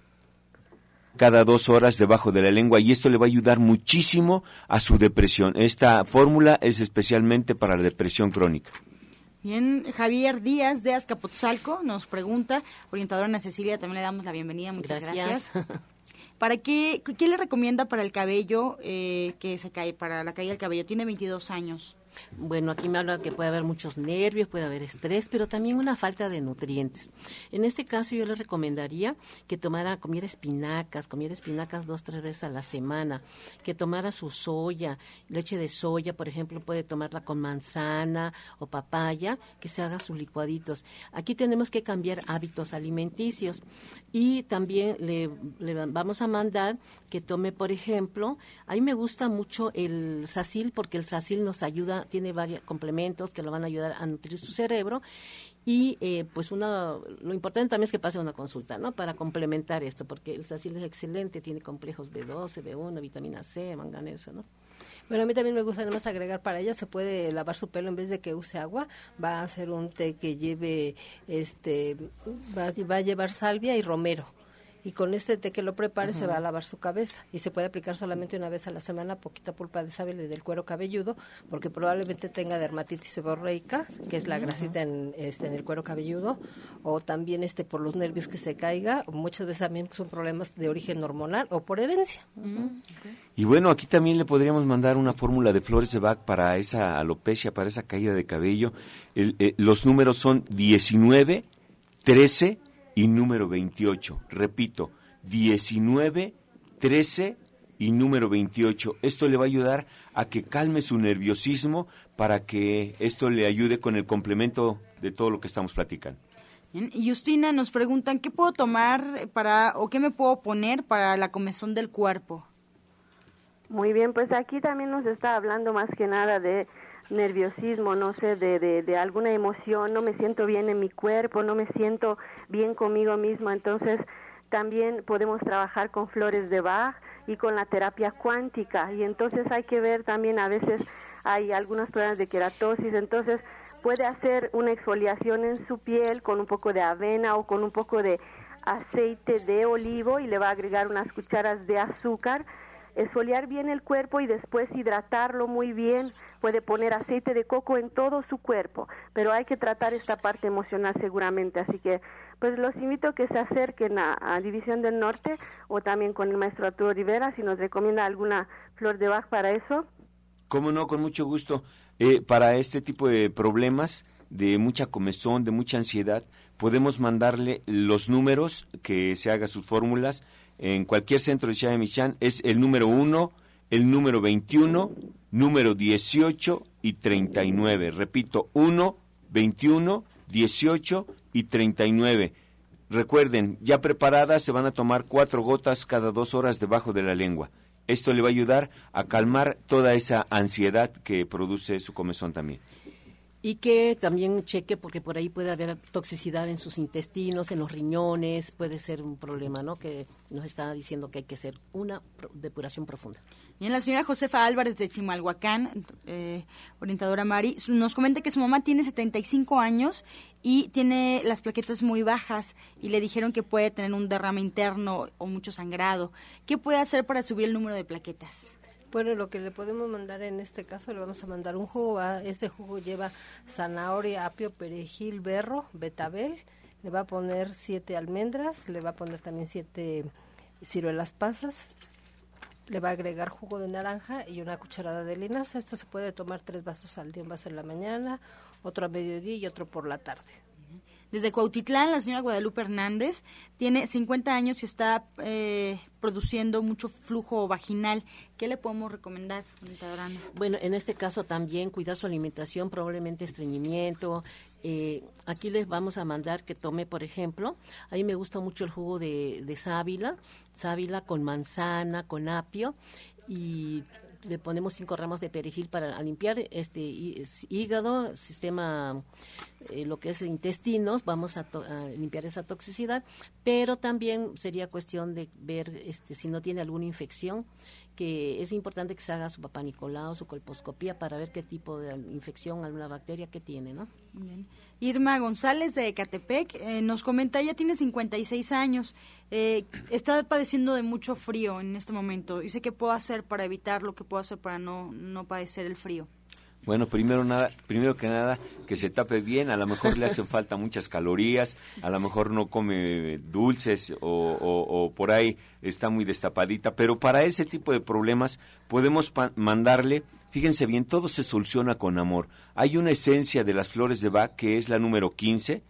cada dos horas debajo de la lengua y esto le va a ayudar muchísimo a su depresión. Esta fórmula es especialmente para la depresión crónica. Bien, Javier Díaz de Azcapotzalco nos pregunta, orientadora Ana Cecilia, también le damos la bienvenida, muchas gracias. ¿Para qué, qué le recomienda para el cabello eh, que se cae, para la caída del cabello? Tiene 22 años. Bueno, aquí me habla que puede haber muchos nervios, puede haber estrés, pero también una falta de nutrientes. En este caso yo le recomendaría que tomara, comiera espinacas, comiera espinacas dos, tres veces a la semana, que tomara su soya, leche de soya, por ejemplo, puede tomarla con manzana o papaya, que se haga sus licuaditos. Aquí tenemos que cambiar hábitos alimenticios y también le, vamos a mandar que tome, por ejemplo, a mí me gusta mucho el sacil porque el sacil nos ayuda tiene varios complementos que lo van a ayudar a nutrir su cerebro y eh, pues una, lo importante también es que pase una consulta, ¿no? Para complementar esto, porque el sacil es excelente, tiene complejos B12, B1, vitamina C, manganeso, ¿no? Bueno, a mí también me gusta además agregar para ella, se puede lavar su pelo en vez de que use agua, va a hacer un té que lleve, este, va, va a llevar salvia y romero y con este té que lo prepare se va a lavar su cabeza y se puede aplicar solamente una vez a la semana poquita pulpa de sábila del cuero cabelludo porque probablemente tenga dermatitis seborreica que es la grasita en, este, en el cuero cabelludo o también este por los nervios que se caiga o muchas veces también son problemas de origen hormonal o por herencia. Y bueno, aquí también le podríamos mandar una fórmula de flores de Bach para esa alopecia, para esa caída de cabello. Eh, los números son 19, 13, y número 28. Repito, 19, 13 y número 28. Esto le va a ayudar a que calme su nerviosismo para que esto le ayude con el complemento de todo lo que estamos platicando. Y Justina nos preguntan qué puedo tomar para o qué me puedo poner para la comezón del cuerpo. Muy bien, pues aquí también nos está hablando más que nada de nerviosismo, no sé, de, de, de, alguna emoción, no me siento bien en mi cuerpo, no me siento bien conmigo mismo, entonces también podemos trabajar con flores de Bach y con la terapia cuántica. Y entonces hay que ver también a veces hay algunos problemas de queratosis, entonces puede hacer una exfoliación en su piel con un poco de avena o con un poco de aceite de olivo y le va a agregar unas cucharas de azúcar, esfoliar bien el cuerpo y después hidratarlo muy bien. Puede poner aceite de coco en todo su cuerpo, pero hay que tratar esta parte emocional seguramente, así que pues los invito a que se acerquen a, División del Norte o también con el maestro Arturo Rivera si nos recomienda alguna flor de Bach para eso. Cómo no, con mucho gusto. Eh, para este tipo de problemas de mucha comezón, de mucha ansiedad, podemos mandarle los números que se haga sus fórmulas en cualquier centro de Shaya Michan. Es el número uno el número 21, número 18 y 39. Repito, 1, 21, 18 y 39. Recuerden, ya preparadas se van a tomar cuatro gotas cada dos horas debajo de la lengua. Esto le va a ayudar a calmar toda esa ansiedad que produce su comezón también y que también cheque porque por ahí puede haber toxicidad en sus intestinos, en los riñones, puede ser un problema, ¿no? Que nos está diciendo que hay que hacer una depuración profunda. Bien, la señora Josefa Álvarez de Chimalhuacán, eh, orientadora Mari, nos comenta que su mamá tiene 75 años y tiene las plaquetas muy bajas y le dijeron que puede tener un derrame interno o mucho sangrado. ¿Qué puede hacer para subir el número de plaquetas? Bueno, lo que le podemos mandar en este caso, le vamos a mandar un jugo. Este jugo lleva zanahoria, apio, perejil, berro, betabel. Le va a poner siete almendras, le va a poner también siete ciruelas pasas, le va a agregar jugo de naranja y una cucharada de linaza. Esto se puede tomar tres vasos al día, un vaso en la mañana, otro a mediodía y otro por la tarde. Desde Cuautitlán, la señora Guadalupe Hernández tiene 50 años y está eh, produciendo mucho flujo vaginal. ¿Qué le podemos recomendar, Bueno, en este caso también cuidar su alimentación, probablemente estreñimiento. Eh, aquí les vamos a mandar que tome, por ejemplo, a mí me gusta mucho el jugo de, de sábila, sábila con manzana, con apio y le ponemos cinco ramos de perejil para limpiar este hígado, sistema, eh, lo que es intestinos, vamos a, limpiar esa toxicidad, pero también sería cuestión de ver este, si no tiene alguna infección, que es importante que se haga su papá Nicolau, su colposcopía para ver qué tipo de infección, alguna bacteria que tiene, ¿no? Bien. Irma González de Ecatepec eh, nos comenta, ella tiene 56 años, eh, está padeciendo de mucho frío en este momento. Dice qué puedo hacer para evitarlo, qué puedo hacer para no, no padecer el frío. Bueno, primero nada, primero que nada, que se tape bien. A lo mejor le hacen falta muchas calorías, a lo mejor no come dulces o, o por ahí está muy destapadita. Pero para ese tipo de problemas podemos mandarle Fíjense bien, todo se soluciona con amor. Hay una esencia de las flores de Bach que es la número 15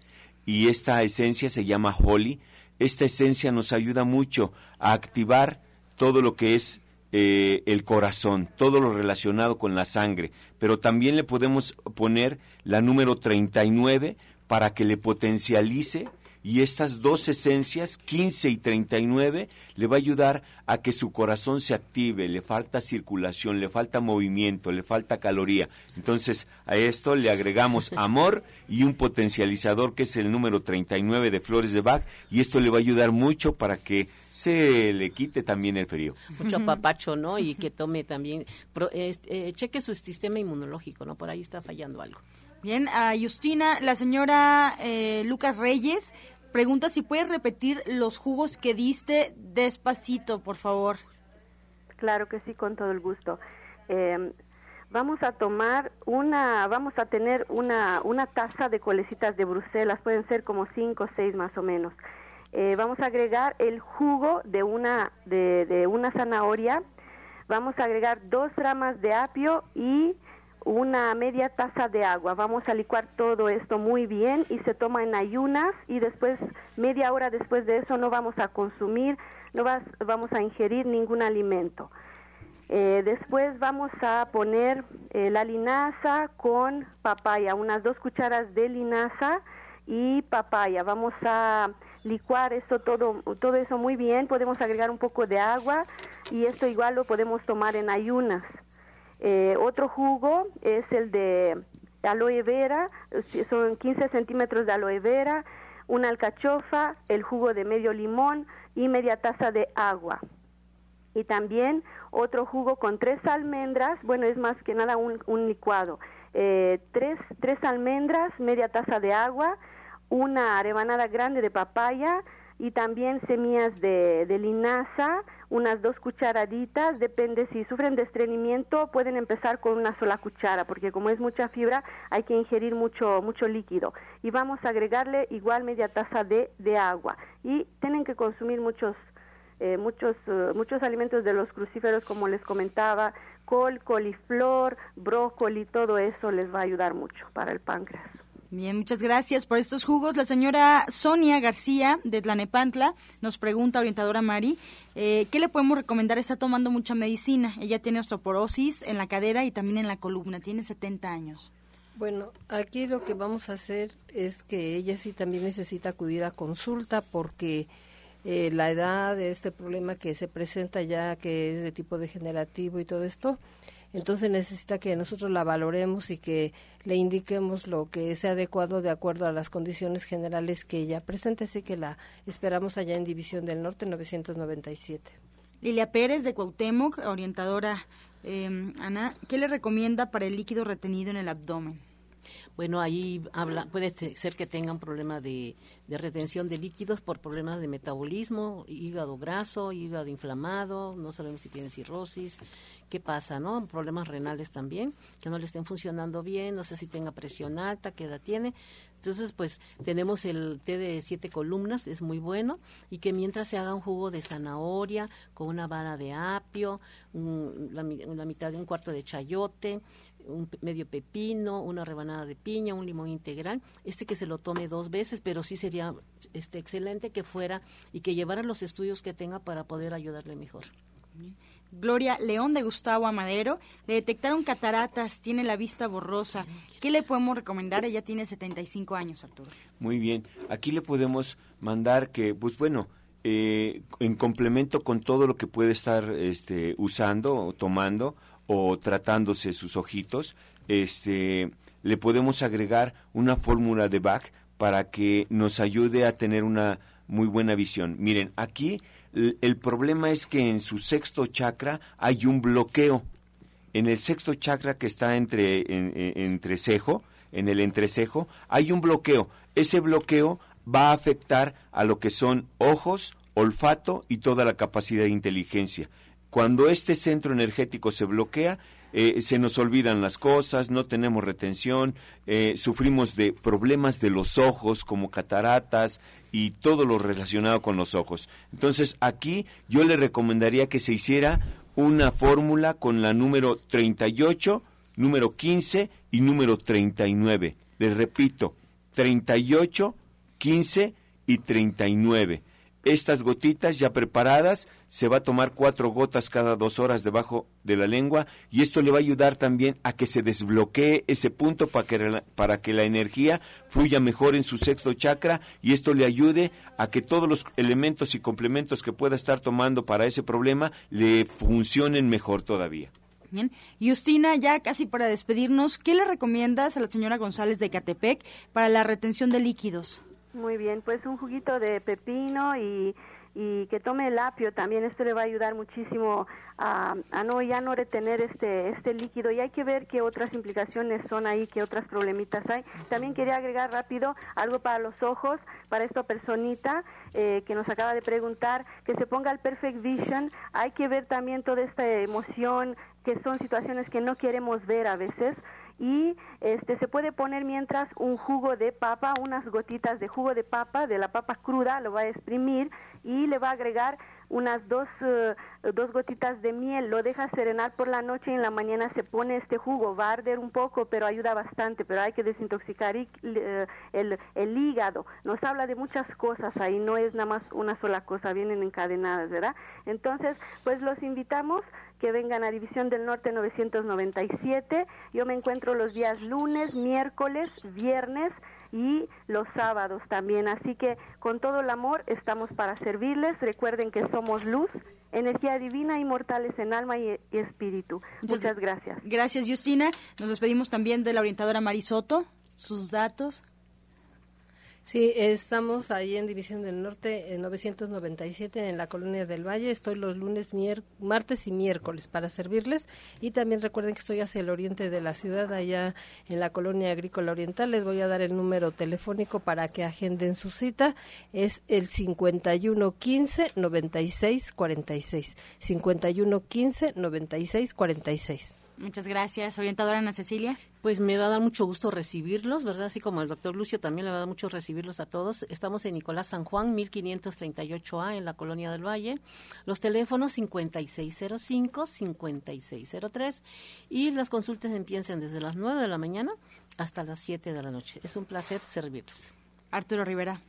y esta esencia se llama Holly. Esta esencia nos ayuda mucho a activar todo lo que es eh, el corazón, todo lo relacionado con la sangre, pero también le podemos poner la número 39 para que le potencialice y estas dos esencias, 15 y 39, le va a ayudar a que su corazón se active, le falta circulación, le falta movimiento, le falta caloría. Entonces, a esto le agregamos amor y un potencializador que es el número 39 de Flores de Bach y esto le va a ayudar mucho para que se le quite también el frío. Mucho papacho, ¿no? Y que tome también, eh, cheque su sistema inmunológico, ¿no? Por ahí está fallando algo. Bien, a Justina, la señora eh, Lucas Reyes pregunta si puedes repetir los jugos que diste despacito, por favor. Claro que sí, con todo el gusto. Em, vamos a tomar una, vamos a tener una, una taza de colecitas de Bruselas, pueden ser como cinco o seis más o menos. Eh, vamos a agregar el jugo de una, de, de una zanahoria, vamos a agregar dos ramas de apio y una media taza de agua. Vamos a licuar todo esto muy bien y se toma en ayunas y después, media hora después de eso, no vamos a consumir, no vamos a ingerir ningún alimento. Eh, después vamos a poner eh, la linaza con papaya, unas dos cucharas de linaza y papaya. Vamos a licuar esto todo, todo eso muy bien. Podemos agregar un poco de agua y esto igual lo podemos tomar en ayunas. Eh, otro jugo es el de aloe vera, son 15 centímetros de aloe vera, una alcachofa, el jugo de medio limón y media taza de agua. Y también otro jugo con tres almendras, bueno, es más que nada un, licuado. Eh, tres, tres almendras, media taza de agua, una rebanada grande de papaya y también semillas de, linaza, unas dos cucharaditas, depende si sufren de estreñimiento, pueden empezar con una sola cuchara, porque como es mucha fibra, hay que ingerir mucho, mucho líquido. Y vamos a agregarle igual media taza de, de agua. Y tienen que consumir muchos, eh, muchos, eh, muchos alimentos de los crucíferos, como les comentaba, col, coliflor, brócoli, todo eso les va a ayudar mucho para el páncreas. Bien, muchas gracias por estos jugos. La señora Sonia García de Tlanepantla nos pregunta, orientadora Mari, eh, ¿qué le podemos recomendar? Está tomando mucha medicina. Ella tiene osteoporosis en la cadera y también en la columna. Tiene 70 años. Bueno, aquí lo que vamos a hacer es que ella sí también necesita acudir a consulta porque eh, la edad de este problema que se presenta ya, que es de tipo degenerativo y todo esto, entonces necesita que nosotros la valoremos y que le indiquemos lo que sea adecuado de acuerdo a las condiciones generales que ella presente, así que la esperamos allá en División del Norte 997. Lilia Pérez de Cuauhtémoc, orientadora eh, Ana, ¿qué le recomienda para el líquido retenido en el abdomen? Bueno, ahí habla, puede ser que tengan problema de, de, retención de líquidos por problemas de metabolismo, hígado graso, hígado inflamado, no sabemos si tiene cirrosis, qué pasa, ¿no? Problemas renales también, que no le estén funcionando bien, no sé si tenga presión alta, qué edad tiene. Entonces, pues tenemos el té de siete columnas, es muy bueno, y que mientras se haga un jugo de zanahoria con una vara de apio, la, mitad de un cuarto de chayote, un medio pepino, una rebanada de piña, un limón integral, este que se lo tome dos veces, pero sí sería este excelente que fuera y que llevara los estudios que tenga para poder ayudarle mejor. Gloria León de Gustavo Amadero. Le detectaron cataratas, tiene la vista borrosa. ¿Qué le podemos recomendar? Ella tiene 75 años, Arturo. Muy bien. Aquí le podemos mandar que, pues bueno, eh, en complemento con todo lo que puede estar este, usando o tomando o tratándose sus ojitos, este, le podemos agregar una fórmula de Bach para que nos ayude a tener una muy buena visión. Miren, aquí el problema es que en su sexto chakra hay un bloqueo. En el sexto chakra que está entre, en, cejo, en el entrecejo, hay un bloqueo. Ese bloqueo va a afectar a lo que son ojos, olfato y toda la capacidad de inteligencia. Cuando este centro energético se bloquea, eh, se nos olvidan las cosas, no tenemos retención, eh, sufrimos de problemas de los ojos como cataratas y todo lo relacionado con los ojos. Entonces aquí yo le recomendaría que se hiciera una fórmula con la número 38, número 15 y número 39. Les repito, 38, 15 y 39 estas gotitas ya preparadas, se va a tomar cuatro gotas cada dos horas debajo de la lengua y esto le va a ayudar también a que se desbloquee ese punto para que, para que la energía fluya mejor en su sexto chakra y esto le ayude a que todos los elementos y complementos que pueda estar tomando para ese problema le funcionen mejor todavía. Bien. Justina, ya casi para despedirnos, ¿qué le recomiendas a la señora González de Catepec para la retención de líquidos? Muy bien, pues un juguito de pepino y, y que tome el apio también, esto le va a ayudar muchísimo a, a, no ya no retener este este líquido. Y hay que ver qué otras implicaciones son ahí, qué otras problemitas hay. También quería agregar rápido algo para los ojos, para esta personita eh, que nos acaba de preguntar, que se ponga el Perfect Vision, hay que ver también toda esta emoción, que son situaciones que no queremos ver a veces, y este se puede poner mientras un jugo de papa, unas gotitas de jugo de papa, de la papa cruda, lo va a exprimir y le va a agregar unas dos, eh, dos gotitas de miel, lo deja serenar por la noche y en la mañana se pone este jugo, va a arder un poco, pero ayuda bastante, pero hay que desintoxicar eh, el, el hígado. Nos habla de muchas cosas ahí, no es nada más una sola cosa, vienen encadenadas, ¿verdad? Entonces, pues los invitamos que vengan a División del Norte 997. Yo me encuentro los días lunes, miércoles, viernes y los sábados también. Así que con todo el amor estamos para servirles. Recuerden que somos luz, energía divina, inmortales en alma y, espíritu. Muchas gracias. Gracias, Justina. Nos despedimos también de la orientadora Marisoto. Sus datos. Sí, estamos ahí en División del Norte, en 997, en la Colonia del Valle. Estoy los lunes, martes y miércoles para servirles. Y también recuerden que estoy hacia el oriente de la ciudad, allá en la Colonia Agrícola Oriental. Les voy a dar el número telefónico para que agenden su cita. Es el 5115-9646. 5115-9646. Muchas gracias. Orientadora Ana Cecilia. Pues me va a dar mucho gusto recibirlos, ¿verdad? Así como el doctor Lucio también le va a dar mucho recibirlos a todos. Estamos en Nicolás San Juan, 1538A, en la Colonia del Valle. Los teléfonos 5605-5603 y las consultas empiezan desde las 9 de la mañana hasta las 7 de la noche. Es un placer servirles. Arturo Rivera.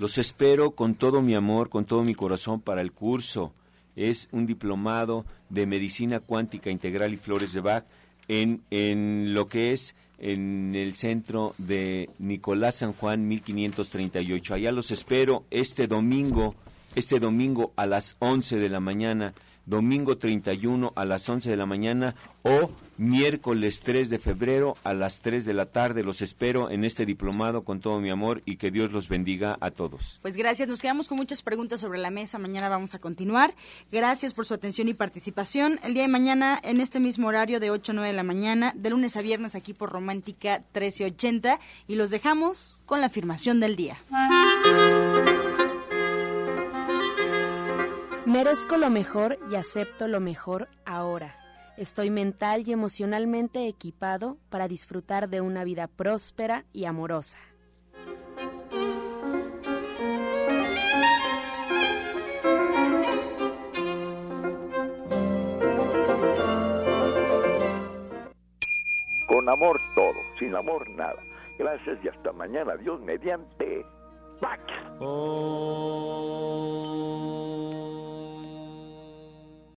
Los espero con todo mi amor, con todo mi corazón para el curso es un diplomado de medicina cuántica integral y flores de Bach en, en lo que es en el centro de Nicolás San Juan 1538. Allá los espero este domingo, este domingo a las 11 de la mañana domingo 31 a las 11 de la mañana o miércoles 3 de febrero a las 3 de la tarde. Los espero en este diplomado con todo mi amor y que Dios los bendiga a todos. Pues gracias, nos quedamos con muchas preguntas sobre la mesa. Mañana vamos a continuar. Gracias por su atención y participación. El día de mañana, en este mismo horario de 8 a 9 de la mañana, de lunes a viernes aquí por Romántica 1380 y los dejamos con la afirmación del día. Merezco lo mejor y acepto lo mejor ahora. Estoy mental y emocionalmente equipado para disfrutar de una vida próspera y amorosa. Con amor todo, sin amor nada. Gracias y hasta mañana. Dios mediante. Pax. Oh.